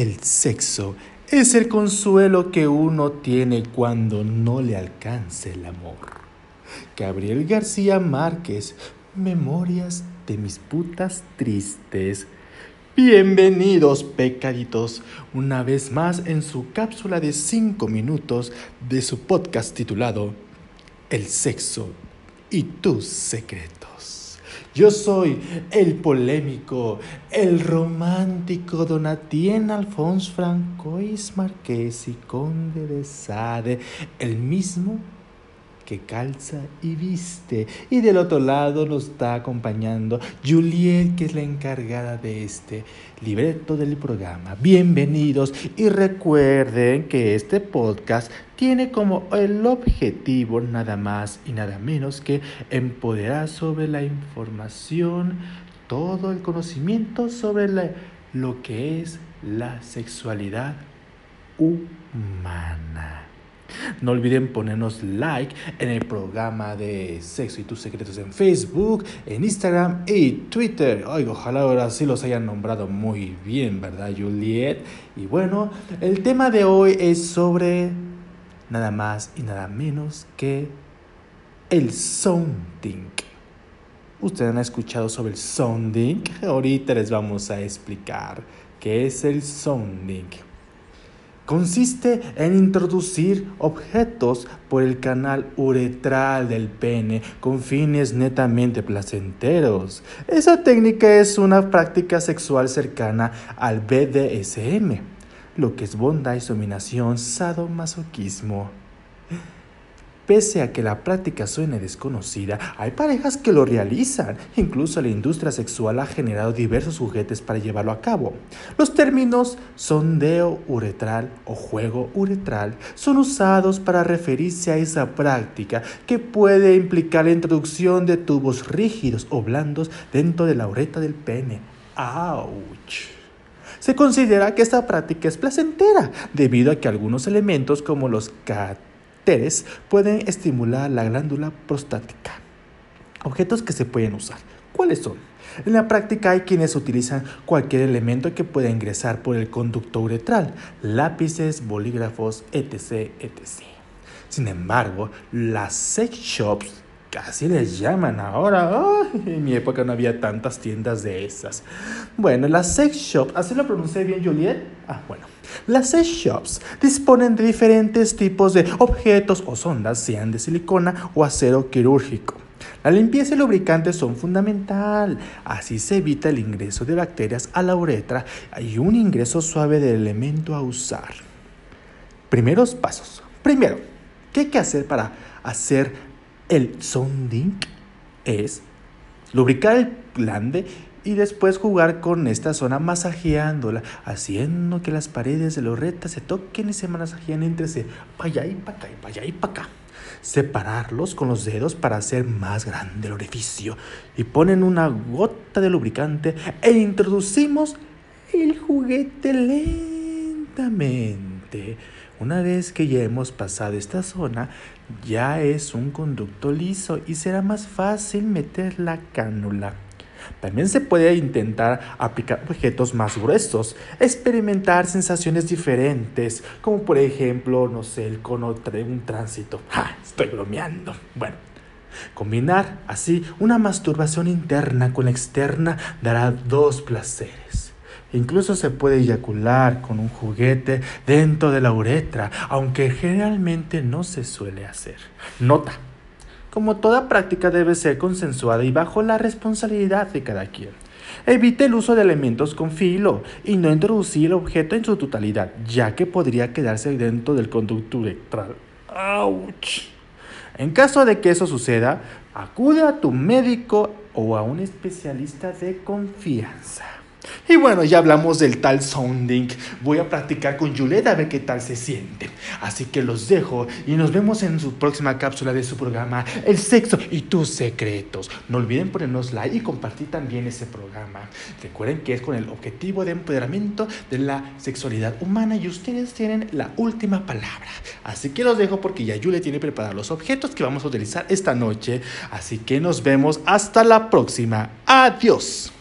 El sexo es el consuelo que uno tiene cuando no le alcanza el amor. Gabriel García Márquez, Memorias de mis putas tristes. Bienvenidos pecaditos una vez más en su cápsula de 5 minutos de su podcast titulado El sexo y tus secretos. Yo soy el polémico, el romántico Donatien Alfonso Francois Marqués y Conde de Sade, el mismo que calza y viste. Y del otro lado nos está acompañando Juliet, que es la encargada de este libreto del programa. Bienvenidos y recuerden que este podcast tiene como el objetivo nada más y nada menos que empoderar sobre la información, todo el conocimiento sobre lo que es la sexualidad humana. No olviden ponernos like en el programa de Sexo y tus secretos en Facebook, en Instagram y Twitter. ojalá ahora sí los hayan nombrado muy bien, ¿verdad, Juliet? Y bueno, el tema de hoy es sobre nada más y nada menos que el sounding. ¿Ustedes han escuchado sobre el sounding? Ahorita les vamos a explicar qué es el sounding consiste en introducir objetos por el canal uretral del pene con fines netamente placenteros. Esa técnica es una práctica sexual cercana al BDSM, lo que es bondage, dominación, sadomasoquismo. Pese a que la práctica suene desconocida, hay parejas que lo realizan. Incluso la industria sexual ha generado diversos juguetes para llevarlo a cabo. Los términos sondeo uretral o juego uretral son usados para referirse a esa práctica que puede implicar la introducción de tubos rígidos o blandos dentro de la ureta del pene. ¡Auch! Se considera que esta práctica es placentera debido a que algunos elementos como los cat pueden estimular la glándula prostática. Objetos que se pueden usar. ¿Cuáles son? En la práctica hay quienes utilizan cualquier elemento que pueda ingresar por el conducto uretral, lápices, bolígrafos, etc. etc. Sin embargo, las sex shops Casi les llaman ahora. en mi época no había tantas tiendas de esas. Bueno, las sex shops, ¿así lo pronuncié bien, Juliet? Ah, bueno. Las sex shops disponen de diferentes tipos de objetos o sondas, sean de silicona o acero quirúrgico. La limpieza y lubricante son fundamental, así se evita el ingreso de bacterias a la uretra y un ingreso suave del elemento a usar. Primeros pasos. Primero, ¿qué hay que hacer para hacer el sounding es lubricar el glande y después jugar con esta zona masajeándola, haciendo que las paredes de la ureta se toquen y se masajean entre sí, para allá y para acá y para allá y para acá. Separarlos con los dedos para hacer más grande el orificio. Y ponen una gota de lubricante e introducimos el juguete lentamente una vez que ya hemos pasado esta zona, ya es un conducto liso y será más fácil meter la cánula. También se puede intentar aplicar objetos más gruesos, experimentar sensaciones diferentes, como por ejemplo, no sé, el cono de un tránsito. ¡Ja! Estoy bromeando. Bueno, combinar así una masturbación interna con la externa dará dos placeres. Incluso se puede eyacular con un juguete dentro de la uretra, aunque generalmente no se suele hacer. Nota. Como toda práctica debe ser consensuada y bajo la responsabilidad de cada quien. Evite el uso de elementos con filo y no introducir el objeto en su totalidad, ya que podría quedarse dentro del conducto uretral. ¡Auch! En caso de que eso suceda, acude a tu médico o a un especialista de confianza. Y bueno, ya hablamos del tal sounding. Voy a practicar con Juliet a ver qué tal se siente. Así que los dejo y nos vemos en su próxima cápsula de su programa El sexo y tus secretos. No olviden ponernos like y compartir también ese programa. Recuerden que es con el objetivo de empoderamiento de la sexualidad humana y ustedes tienen la última palabra. Así que los dejo porque ya Juliet tiene preparados los objetos que vamos a utilizar esta noche. Así que nos vemos hasta la próxima. Adiós.